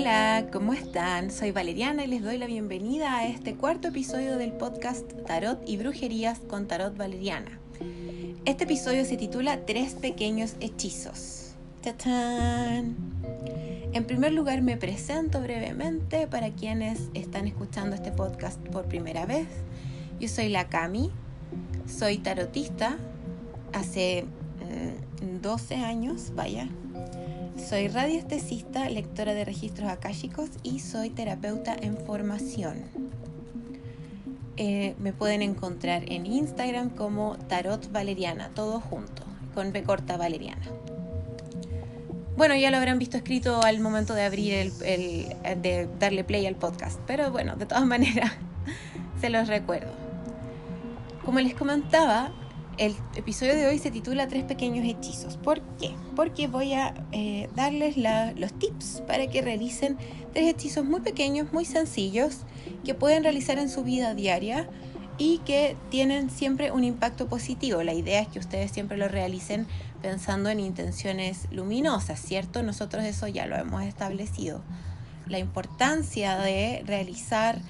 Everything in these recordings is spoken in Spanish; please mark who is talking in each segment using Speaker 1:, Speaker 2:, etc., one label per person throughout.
Speaker 1: Hola, ¿cómo están? Soy Valeriana y les doy la bienvenida a este cuarto episodio del podcast Tarot y Brujerías con Tarot Valeriana. Este episodio se titula Tres pequeños hechizos. ¡Tachán! En primer lugar me presento brevemente para quienes están escuchando este podcast por primera vez. Yo soy la Cami, soy tarotista hace 12 mm, años, vaya, soy radiestesista, lectora de registros akáshicos y soy terapeuta en formación. Eh, me pueden encontrar en Instagram como Tarot Valeriana, todo junto, con B Valeriana. Bueno, ya lo habrán visto escrito al momento de abrir el, de darle play al podcast, pero bueno, de todas maneras, se los recuerdo. Como les comentaba, el episodio de hoy se titula Tres pequeños hechizos. ¿Por qué? Porque voy a eh, darles los tips para que realicen tres hechizos muy pequeños, muy sencillos, que pueden realizar en su vida diaria y que tienen siempre un impacto positivo. La idea es que ustedes siempre lo realicen pensando en intenciones luminosas, ¿cierto? Nosotros eso ya lo hemos establecido. La importancia de realizar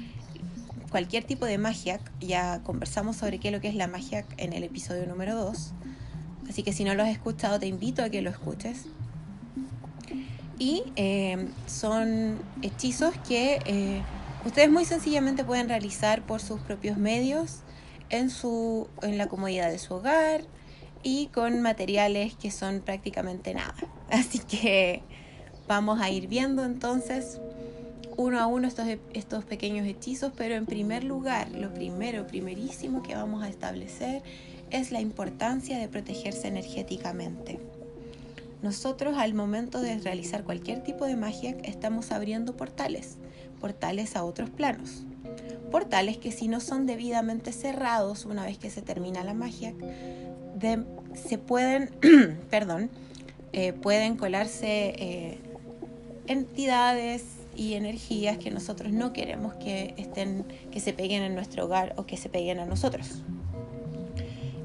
Speaker 1: cualquier tipo de magia. Ya conversamos sobre qué es lo que es la magia en el episodio número 2. Así que si no lo has escuchado, te invito a que lo escuches. Y eh, son hechizos que eh, ustedes muy sencillamente pueden realizar por sus propios medios en, su, en la comodidad de su hogar y con materiales que son prácticamente nada. Así que vamos a ir viendo entonces uno a uno estos, estos pequeños hechizos, pero en primer lugar, lo primero, primerísimo que vamos a establecer es la importancia de protegerse energéticamente. Nosotros al momento de realizar cualquier tipo de magia estamos abriendo portales, portales a otros planos. Portales que si no son debidamente cerrados una vez que se termina la magia, se pueden, perdón, eh, pueden colarse eh, entidades, y energías que nosotros no queremos que estén, que se peguen en nuestro hogar o que se peguen a nosotros.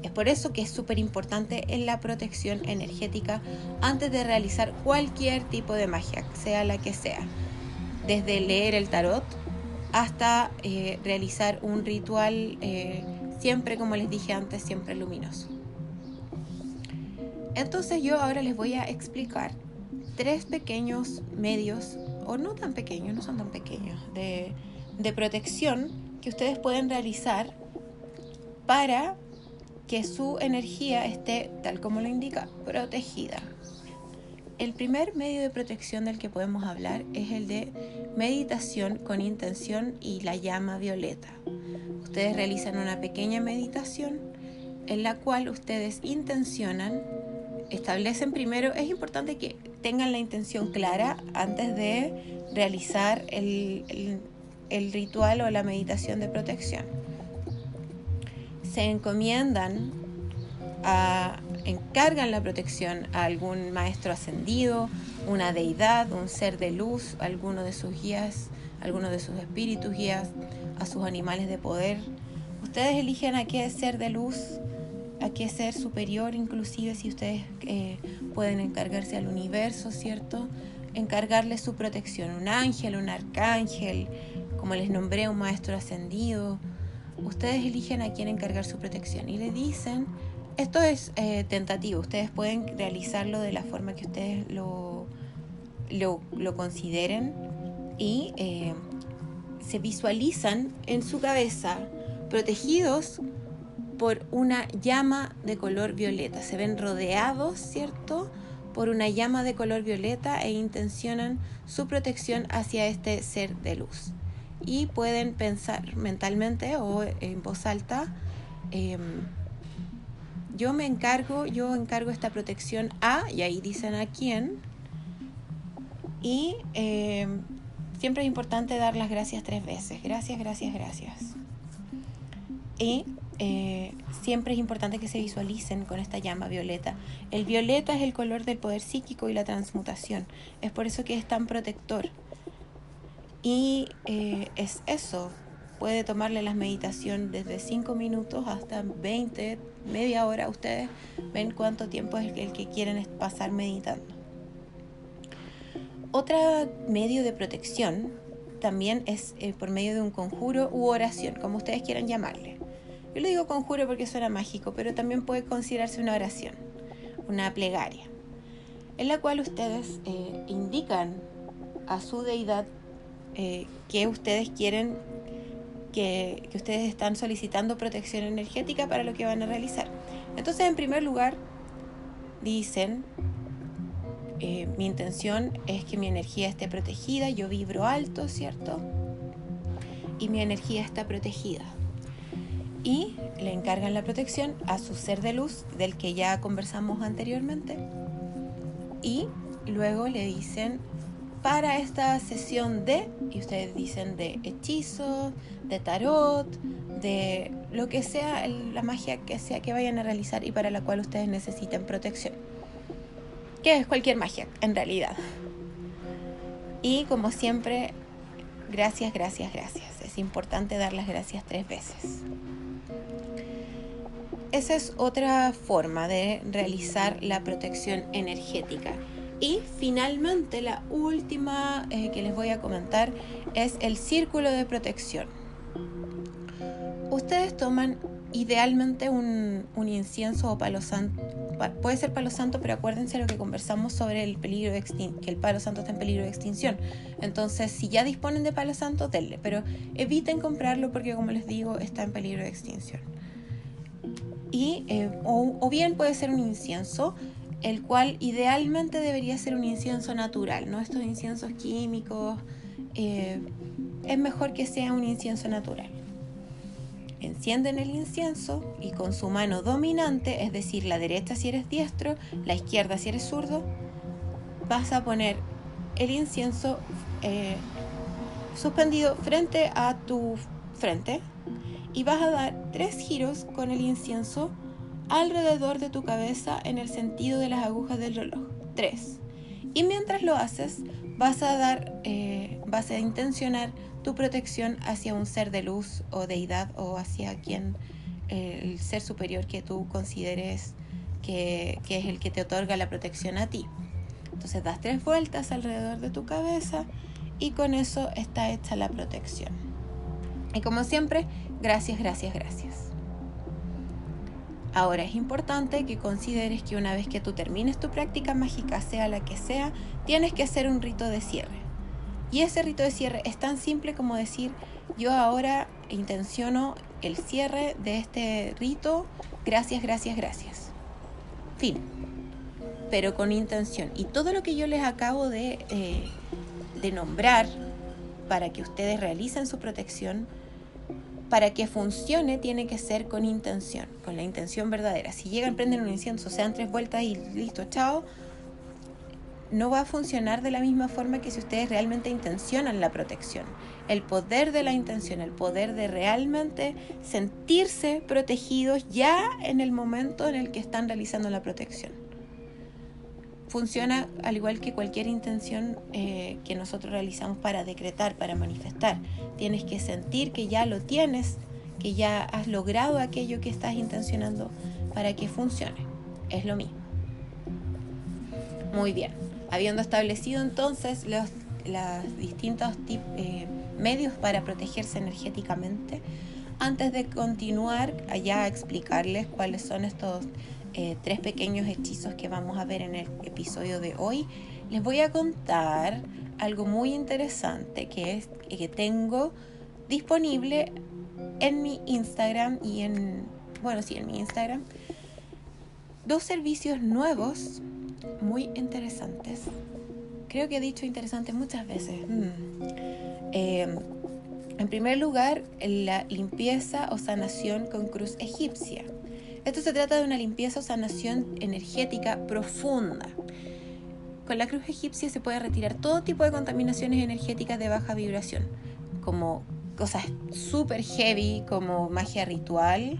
Speaker 1: Es por eso que es súper importante en la protección energética antes de realizar cualquier tipo de magia, sea la que sea. Desde leer el tarot hasta eh, realizar un ritual, eh, siempre como les dije antes, siempre luminoso. Entonces yo ahora les voy a explicar tres pequeños medios o no tan pequeños, no son tan pequeños, de, de protección que ustedes pueden realizar para que su energía esté, tal como lo indica, protegida. El primer medio de protección del que podemos hablar es el de meditación con intención y la llama violeta. Ustedes realizan una pequeña meditación en la cual ustedes intencionan establecen primero, es importante que tengan la intención clara antes de realizar el, ritual o la meditación de protección. Se encomiendan a, encargan la protección a algún maestro ascendido, una deidad, un ser de luz, alguno de sus guías, alguno de sus espíritus guías, a sus animales de poder. Ustedes eligen a qué ser de luz a qué ser superior, inclusive si ustedes eh, pueden encargarse al universo, ¿cierto? Encargarle su protección, un ángel, un arcángel, como les nombré, un maestro ascendido. Ustedes eligen a quién encargar su protección y le dicen, esto es eh, tentativo, ustedes pueden realizarlo de la forma que ustedes lo, lo, consideren y eh, se visualizan en su cabeza protegidos por una llama de color violeta. Se ven rodeados, ¿cierto? Por una llama de color violeta e intencionan su protección hacia este ser de luz. Y pueden pensar mentalmente o en voz alta, em, yo me encargo, yo encargo esta protección a, y ahí dicen a quién. Y em, siempre es importante dar las gracias tres veces. Gracias, gracias, gracias. Y eh, siempre es importante que se visualicen con esta llama violeta. El violeta es el color del poder psíquico y la transmutación. Es por eso que es tan protector. Y eh, es eso. Puede tomarle la meditación desde 5 minutos hasta 20, media hora. Ustedes ven cuánto tiempo es el que quieren pasar meditando. Otro medio de protección también es eh, por medio de un conjuro u oración, como ustedes quieran llamarle. Yo le digo conjuro porque suena mágico, pero también puede considerarse una oración, una plegaria, en la cual ustedes eh, indican a su deidad eh, que ustedes quieren, que, ustedes están solicitando protección energética para lo que van a realizar. Entonces, en primer lugar, dicen, eh, mi intención es que mi energía esté protegida, yo vibro alto, ¿cierto? Y mi energía está protegida. Y le encargan la protección a su ser de luz, del que ya conversamos anteriormente. Y luego le dicen, para esta sesión de, y ustedes dicen de hechizo, de tarot, de lo que sea, la magia que sea que vayan a realizar y para la cual ustedes necesiten protección. Que es cualquier magia, en realidad. Y como siempre, gracias, gracias, gracias. Es importante dar las gracias tres veces. Esa es otra forma de realizar la protección energética. Y finalmente la última eh, que les voy a comentar es el círculo de protección. Ustedes toman idealmente un, incienso o palo santo. Puede ser palo santo, pero acuérdense lo que conversamos sobre el peligro de que el palo santo está en peligro de extinción. Entonces, si ya disponen de palo santo, denle, pero eviten comprarlo porque, como les digo, está en peligro de extinción. Eh, o bien puede ser un incienso el cual idealmente debería ser un incienso natural, no estos inciensos químicos. Eh, es mejor que sea un incienso natural. Encienden el incienso y con su mano dominante, es decir, la derecha si eres diestro, la izquierda si eres zurdo, vas a poner el incienso eh, suspendido frente a tu frente y vas a dar tres giros con el incienso alrededor de tu cabeza en el sentido de las agujas del reloj. 3. Y mientras lo haces, vas a dar, eh, vas a intencionar tu protección hacia un ser de luz o deidad o hacia quien eh, el ser superior que tú consideres que, que es el que te otorga la protección a ti. Entonces das tres vueltas alrededor de tu cabeza y con eso está hecha la protección. Y como siempre, gracias, gracias, gracias. Ahora es importante que consideres que una vez que tú termines tu práctica mágica, sea la que sea, tienes que hacer un rito de cierre. Y ese rito de cierre es tan simple como decir, yo ahora intenciono el cierre de este rito, gracias, gracias, gracias. Fin. Pero con intención. Y todo lo que yo les acabo de, eh, de nombrar para que ustedes realicen su protección, para que funcione tiene que ser con intención, con la intención verdadera. Si llegan, prenden un incienso, sean tres vueltas y listo, chao, no va a funcionar de la misma forma que si ustedes realmente intencionan la protección. El poder de la intención, el poder de realmente sentirse protegidos ya en el momento en el que están realizando la protección. Funciona al igual que cualquier intención eh, que nosotros realizamos para decretar, para manifestar. Tienes que sentir que ya lo tienes, que ya has logrado aquello que estás intencionando para que funcione. Es lo mismo. Muy bien. Habiendo establecido entonces los, distintos eh, medios para protegerse energéticamente, antes de continuar allá a explicarles cuáles son estos eh, tres pequeños hechizos que vamos a ver en el episodio de hoy, les voy a contar algo muy interesante que es que tengo disponible en mi Instagram y en bueno sí en mi Instagram. Dos servicios nuevos muy interesantes. Creo que he dicho interesante muchas veces. Mm. em, en primer lugar la limpieza o sanación con cruz egipcia esto se trata de una limpieza o sanación energética profunda. Con la cruz egipcia se puede retirar todo tipo de contaminaciones energéticas de baja vibración, como cosas súper heavy, como magia ritual,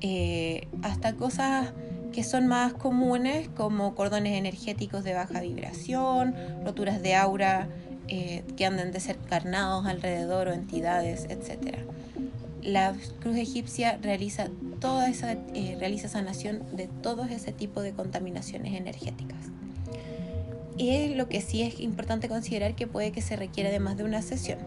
Speaker 1: eh, hasta cosas que son más comunes, como cordones energéticos de baja vibración, roturas de aura eh, que anden desencarnados alrededor o entidades, etc. La cruz egipcia realiza toda esa, eh, realiza sanación de todo ese tipo de contaminaciones energéticas. Y lo que sí es importante considerar que puede que se requiera de más de una sesión.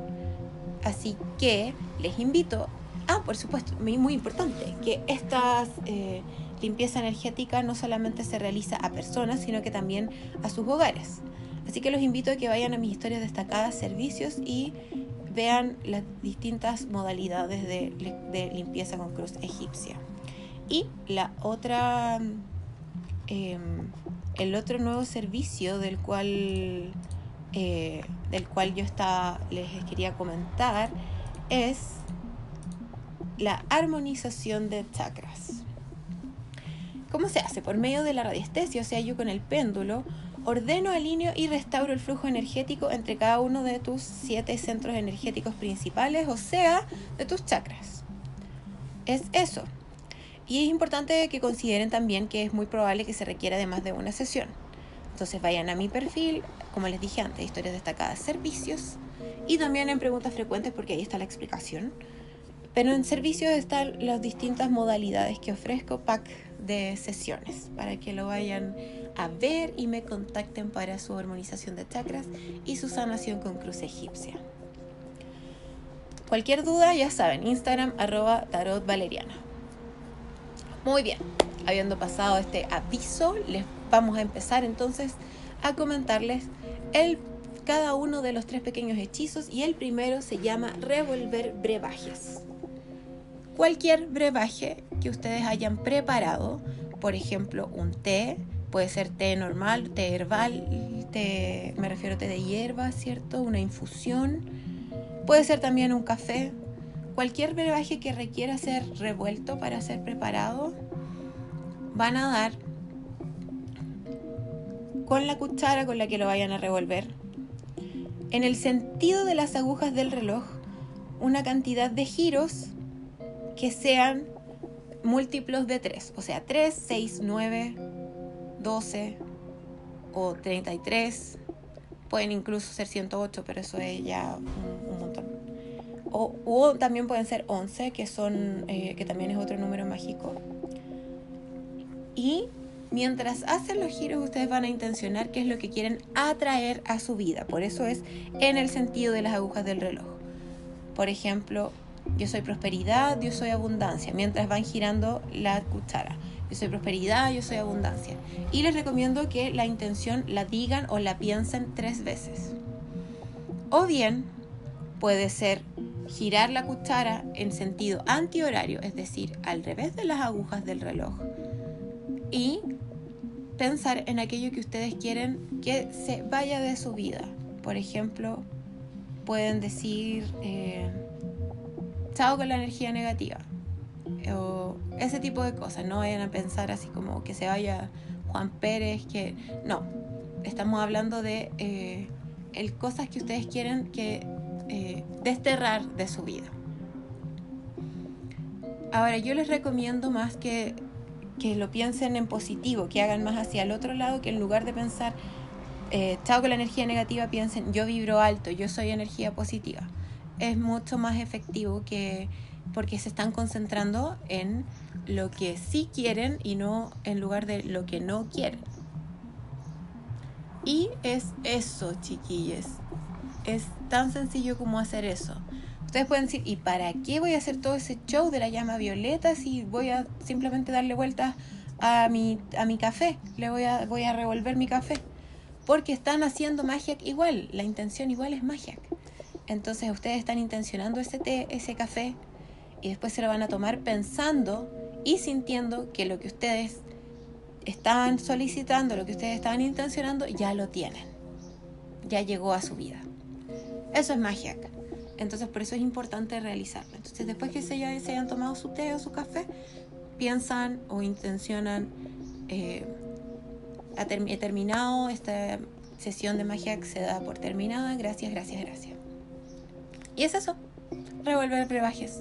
Speaker 1: Así que les invito, ah, por supuesto, muy, muy importante, que esta eh, limpieza energética no solamente se realiza a personas, sino que también a sus hogares. Así que los invito a que vayan a mis historias destacadas, servicios y vean las distintas modalidades de, limpieza con cruz egipcia. Y la otra, em, el otro nuevo servicio del cual, eh, del cual yo les quería comentar es la armonización de chakras. ¿Cómo se hace? Por medio de la radiestesia, o sea, yo con el péndulo Ordeno, alineo y restauro el flujo energético entre cada uno de tus siete centros energéticos principales, o sea, de tus chakras. Es eso. Y es importante que consideren también que es muy probable que se requiera de más de una sesión. Entonces vayan a mi perfil, como les dije antes, historias destacadas, servicios, y también en preguntas frecuentes porque ahí está la explicación. Pero en servicios están las distintas modalidades que ofrezco, pack de sesiones, para que lo vayan a ver y me contacten para su armonización de chakras y su sanación con cruz egipcia. Cualquier duda, ya saben, Instagram arroba tarot. Muy bien, habiendo pasado este aviso, les vamos a empezar entonces a comentarles el, cada uno de los tres pequeños hechizos y el primero se llama revolver brebajes. Cualquier brebaje que ustedes hayan preparado, por ejemplo un té, Puede ser té normal, té herbal, té, me refiero a té de hierba, ¿cierto? Una infusión. Puede ser también un café. Cualquier brebaje que requiera ser revuelto para ser preparado, van a dar con la cuchara con la que lo vayan a revolver. En el sentido de las agujas del reloj, una cantidad de giros que sean múltiplos de 3, o sea, 3, 6, 9, 12 o 33. Pueden incluso ser 108, pero eso es ya un, montón. O, también pueden ser 11, que, son, eh, que también es otro número mágico. Y mientras hacen los giros, ustedes van a intencionar qué es lo que quieren atraer a su vida. Por eso es en el sentido de las agujas del reloj. Por ejemplo, yo soy prosperidad, yo soy abundancia, mientras van girando la cuchara yo soy prosperidad, yo soy abundancia. Y les recomiendo que la intención la digan o la piensen tres veces. O bien puede ser girar la cuchara en sentido antihorario, es decir, al revés de las agujas del reloj. Y pensar en aquello que ustedes quieren que se vaya de su vida. Por ejemplo, pueden decir, eh, chao con la energía negativa o ese tipo de cosas. No vayan a pensar así como que se vaya Juan Pérez, que no, estamos hablando de eh, el, cosas que ustedes quieren que eh, desterrar de su vida. Ahora, yo les recomiendo más que, que lo piensen en positivo, que hagan más hacia el otro lado, que en lugar de pensar, eh, chao con la energía negativa, piensen, yo vibro alto, yo soy energía positiva. Es mucho más efectivo que porque se están concentrando en lo que sí quieren y no en lugar de lo que no quieren. Y es eso, chiquillos. Es tan sencillo como hacer eso. Ustedes pueden decir, ¿y para qué voy a hacer todo ese show de la llama violeta si voy a simplemente darle vueltas a mi, a mi café? Le voy a, voy a revolver mi café. Porque están haciendo magia igual. La intención igual es magia. Entonces ustedes están intencionando ese té, ese café, y después se lo van a tomar pensando y sintiendo que lo que ustedes estaban solicitando, lo que ustedes estaban intencionando, ya lo tienen. Ya llegó a su vida. Eso es magia. Entonces por eso es importante realizarlo. Entonces después que se, hayan tomado su té o su café, piensan o intencionan, eh, he terminado esta sesión de magia se da por terminada, gracias, gracias, gracias. Y es eso, revolver brebajes.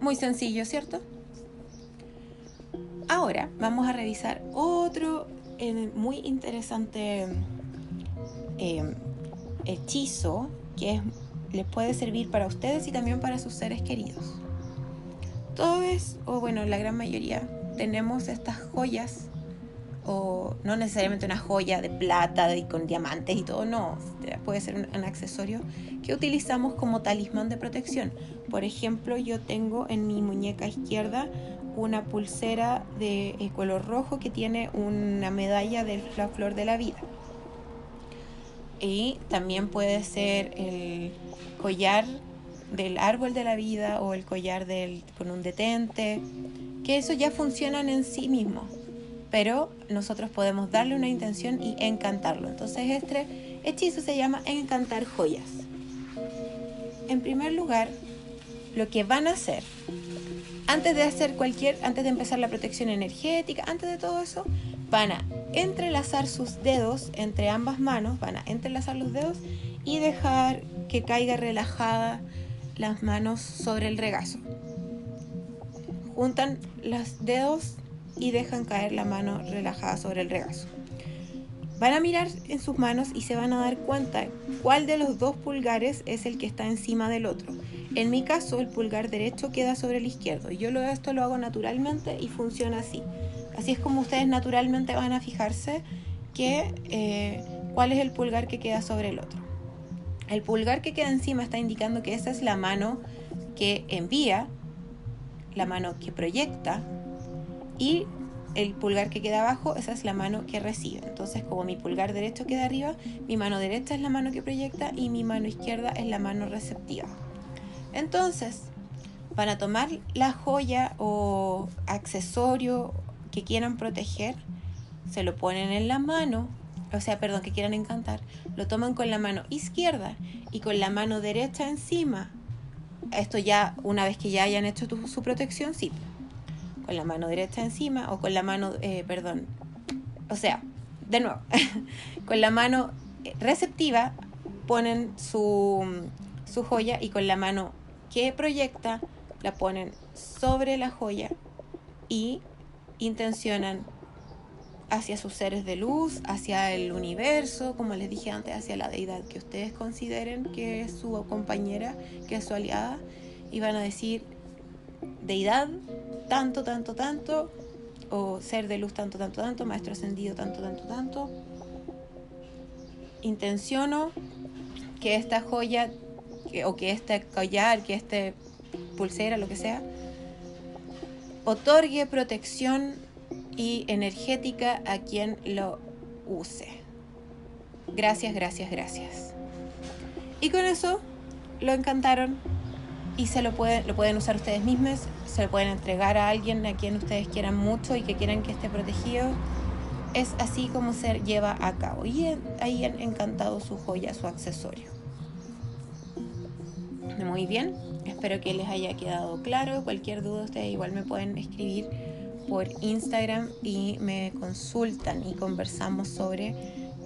Speaker 1: Muy sencillo, ¿cierto? Ahora vamos a revisar otro eh, muy interesante eh, hechizo que les puede servir para ustedes y también para sus seres queridos. Todos, o bueno, la gran mayoría, tenemos estas joyas, o no necesariamente una joya de plata y con diamantes y todo, no, puede ser un, accesorio que utilizamos como talismán de protección. Por ejemplo, yo tengo en mi muñeca izquierda una pulsera de eh, color rojo que tiene una medalla de la flor de la vida. Y también puede ser el collar del árbol de la vida o el collar con un detente, que eso ya funcionan en sí mismos, pero nosotros podemos darle una intención y encantarlo. Entonces este hechizo se llama encantar joyas. En primer lugar, lo que van a hacer antes de hacer cualquier, antes de empezar la protección energética, antes de todo eso, van a entrelazar sus dedos entre ambas manos, van a entrelazar los dedos y dejar que caiga relajada las manos sobre el regazo. Juntan los dedos y dejan caer la mano relajada sobre el regazo. Van a mirar en sus manos y se van a dar cuenta cuál de los dos pulgares es el que está encima del otro. En mi caso, el pulgar derecho queda sobre el izquierdo. Yo lo, esto lo hago naturalmente y funciona así. Así es como ustedes naturalmente van a fijarse que, eh, cuál es el pulgar que queda sobre el otro. El pulgar que queda encima está indicando que esa es la mano que envía, la mano que proyecta y el pulgar que queda abajo, esa es la mano que recibe. Entonces, como mi pulgar derecho queda arriba, mi mano derecha es la mano que proyecta y mi mano izquierda es la mano receptiva. Entonces, para tomar la joya o accesorio que quieran proteger, se lo ponen en la mano o sea, perdón, que quieran encantar, lo toman con la mano izquierda y con la mano derecha encima. Esto ya, una vez que ya hayan hecho su protección, sí. Con la mano derecha encima o con la mano, eh, perdón, o sea, de nuevo, con la mano receptiva ponen su, su joya y con la mano que proyecta la ponen sobre la joya y intencionan hacia sus seres de luz, hacia el universo, como les dije antes, hacia la deidad que ustedes consideren que es su compañera, que es su aliada, y van a decir, deidad, tanto, tanto, tanto, o ser de luz, tanto, tanto, tanto, maestro ascendido, tanto, tanto, tanto. Intenciono que esta joya, o que este collar, que este pulsera, lo que sea, otorgue protección y energética a quien lo use. Gracias, gracias, gracias. Y con eso lo encantaron y se lo pueden, lo pueden usar ustedes mismos, se lo pueden entregar a alguien a quien ustedes quieran mucho y que quieran que esté protegido. Es así como se lleva a cabo. Y ahí han encantado su joya, su accesorio. Muy bien, espero que les haya quedado claro. Cualquier duda ustedes igual me pueden escribir por Instagram y me consultan y conversamos sobre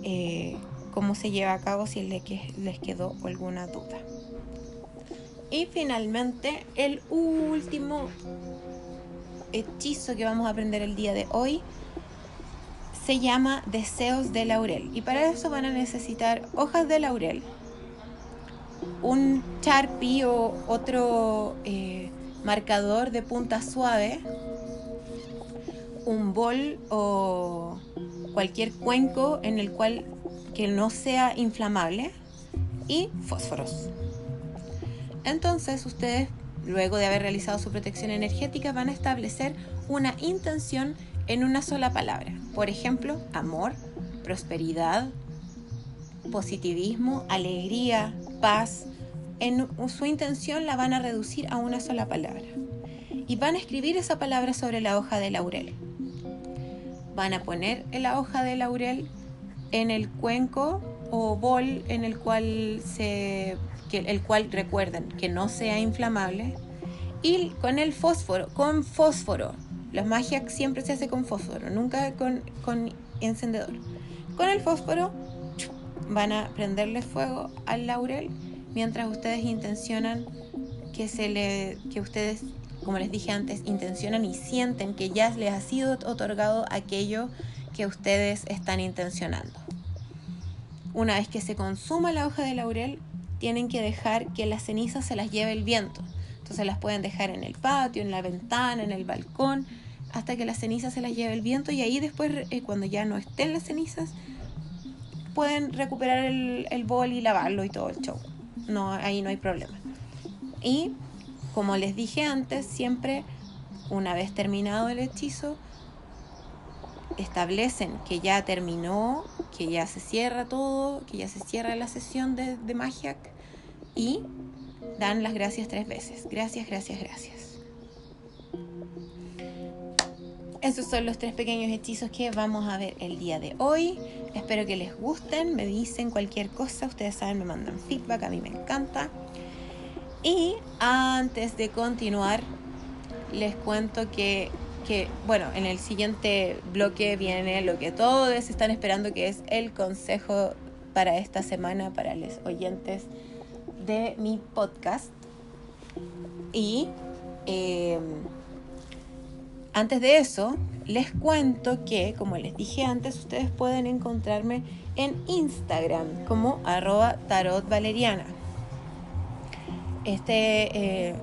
Speaker 1: eh, cómo se lleva a cabo si les, les quedó alguna duda. Y finalmente el último hechizo que vamos a aprender el día de hoy se llama Deseos de Laurel. Y para eso van a necesitar hojas de laurel, un Sharpie o otro eh, marcador de punta suave un bol o cualquier cuenco en el cual que no sea inflamable y fósforos. Entonces ustedes, luego de haber realizado su protección energética, van a establecer una intención en una sola palabra. Por ejemplo, amor, prosperidad, positivismo, alegría, paz. En su intención la van a reducir a una sola palabra. Y van a escribir esa palabra sobre la hoja de laurel van a poner la hoja de laurel en el cuenco o bol en el cual se el cual recuerden que no sea inflamable y con el fósforo con fósforo la magia siempre se hace con fósforo nunca con, con encendedor con el fósforo van a prenderle fuego al laurel mientras ustedes intencionan que se le que ustedes como les dije antes, intencionan y sienten que ya les ha sido otorgado aquello que ustedes están intencionando. Una vez que se consuma la hoja de laurel, tienen que dejar que las cenizas se las lleve el viento. Entonces las pueden dejar en el patio, en la ventana, en el balcón, hasta que las cenizas se las lleve el viento y ahí después, eh, cuando ya no estén las cenizas, pueden recuperar el, el bol y lavarlo y todo el show. No, ahí no hay problema. Y como les dije antes, siempre una vez terminado el hechizo, establecen que ya terminó, que ya se cierra todo, que ya se cierra la sesión de, de Magic y dan las gracias tres veces. Gracias, gracias, gracias. Esos son los tres pequeños hechizos que vamos a ver el día de hoy. Espero que les gusten, me dicen cualquier cosa, ustedes saben, me mandan feedback, a mí me encanta. Y antes de continuar, les cuento que, que, bueno, en el siguiente bloque viene lo que todos están esperando, que es el consejo para esta semana para los oyentes de mi podcast. Y eh, antes de eso, les cuento que, como les dije antes, ustedes pueden encontrarme en Instagram como arroba tarotvaleriana. Este, eh,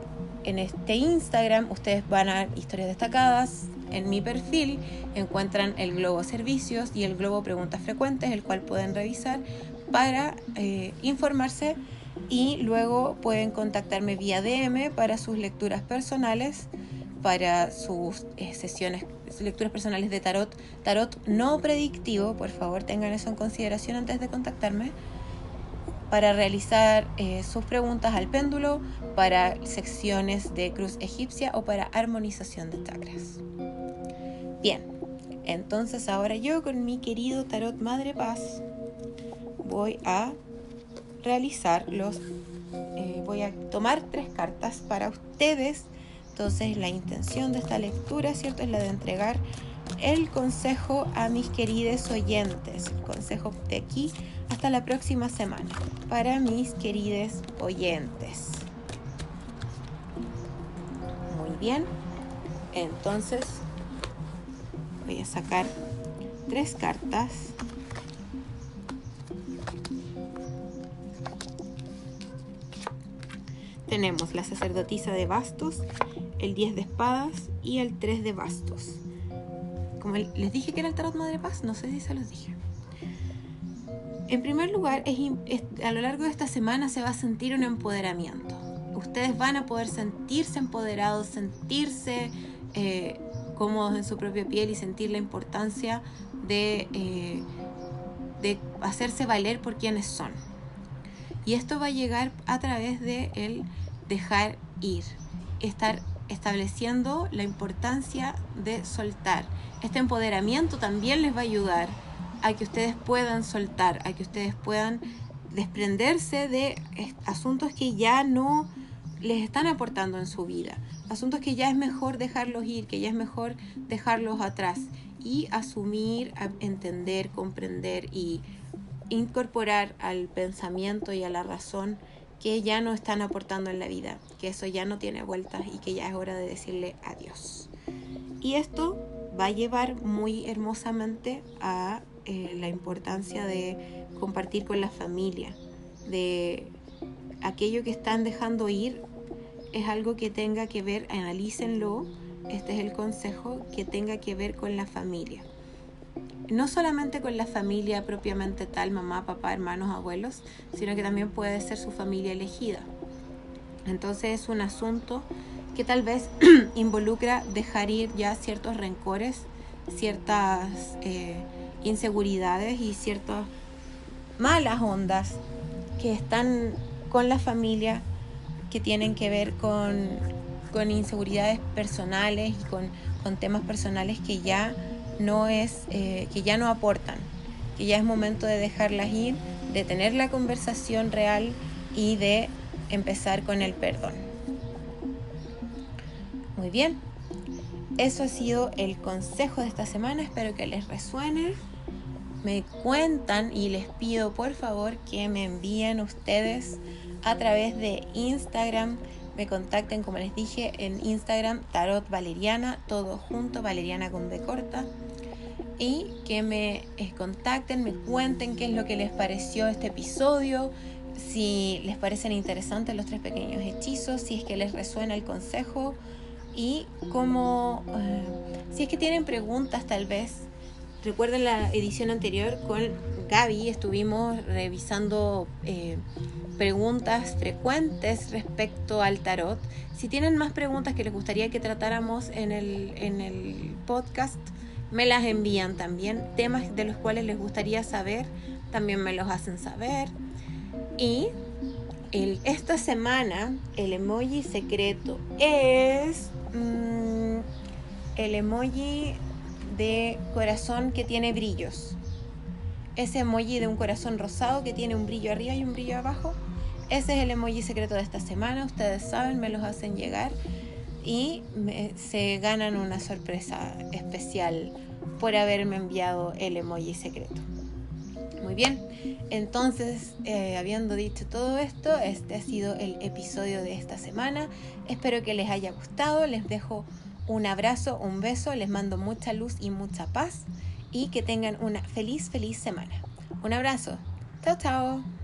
Speaker 1: en este Instagram ustedes van a historias destacadas. En mi perfil encuentran el globo servicios y el globo preguntas frecuentes, el cual pueden revisar para eh, informarse. Y luego pueden contactarme vía DM para sus lecturas personales para sus eh, sesiones, lecturas personales de tarot, tarot no predictivo, por favor tengan eso en consideración antes de contactarme, para realizar eh, sus preguntas al péndulo, para secciones de cruz egipcia o para armonización de chakras. Bien, entonces ahora yo con mi querido tarot Madre Paz voy a realizar los, eh, voy a tomar tres cartas para ustedes entonces la intención de esta lectura, ¿cierto? Es la de entregar el consejo a mis queridos oyentes. El consejo de aquí hasta la próxima semana. Para mis queridos oyentes. Muy bien. Entonces voy a sacar tres cartas. Tenemos la sacerdotisa de bastos, el 10 de espadas y el 3 de bastos. Como les dije que era el tarot Madre Paz, no sé si se los dije. En primer lugar, a lo largo de esta semana se va a sentir un empoderamiento. Ustedes van a poder sentirse empoderados, sentirse eh, cómodos en su propia piel y sentir la importancia de, eh, de hacerse valer por quienes son. Y esto va a llegar a través de el dejar ir, estar estableciendo la importancia de soltar. Este empoderamiento también les va a ayudar a que ustedes puedan soltar, a que ustedes puedan desprenderse de asuntos que ya no les están aportando en su vida, asuntos que ya es mejor dejarlos ir, que ya es mejor dejarlos atrás y asumir, entender, comprender y incorporar al pensamiento y a la razón que ya no están aportando en la vida, que eso ya no tiene vueltas y que ya es hora de decirle adiós. Y esto va a llevar muy hermosamente a eh, la importancia de compartir con la familia, de aquello que están dejando ir es algo que tenga que ver, analícenlo, este es el consejo, que tenga que ver con la familia no solamente con la familia propiamente tal, mamá, papá, hermanos, abuelos, sino que también puede ser su familia elegida. Entonces es un asunto que tal vez involucra dejar ir ya ciertos rencores, ciertas eh, inseguridades y ciertas malas ondas que están con la familia, que tienen que ver con, con inseguridades personales y con, con temas personales que ya no es, eh, que ya no aportan, que ya es momento de dejarlas ir, de tener la conversación real y de empezar con el perdón. Muy bien, eso ha sido el consejo de esta semana, espero que les resuene. Me cuentan y les pido por favor que me envíen ustedes a través de Instagram me contacten, como les dije, en Instagram, Tarot Valeriana, todo junto, Valeriana con B corta. Y que me contacten, me cuenten qué es lo que les pareció este episodio, si les parecen interesantes los tres pequeños hechizos, si es que les resuena el consejo y como eh, si es que tienen preguntas tal vez recuerden la edición anterior con Gaby estuvimos revisando eh, preguntas frecuentes respecto al tarot. Si tienen más preguntas que les gustaría que tratáramos en el, en el podcast me las envían también. Temas de los cuales les gustaría saber también me los hacen saber. Y esta semana el emoji secreto es mm, el emoji de corazón que tiene brillos. Ese emoji de un corazón rosado que tiene un brillo arriba y un brillo abajo. Ese es el emoji secreto de esta semana. Ustedes saben, me los hacen llegar y se ganan una sorpresa especial por haberme enviado el emoji secreto. Muy bien, entonces, eh, habiendo dicho todo esto, este ha sido el episodio de esta semana. Espero que les haya gustado. Les dejo un abrazo, un beso, les mando mucha luz y mucha paz y que tengan una feliz, feliz semana. Un abrazo. Chao, chao.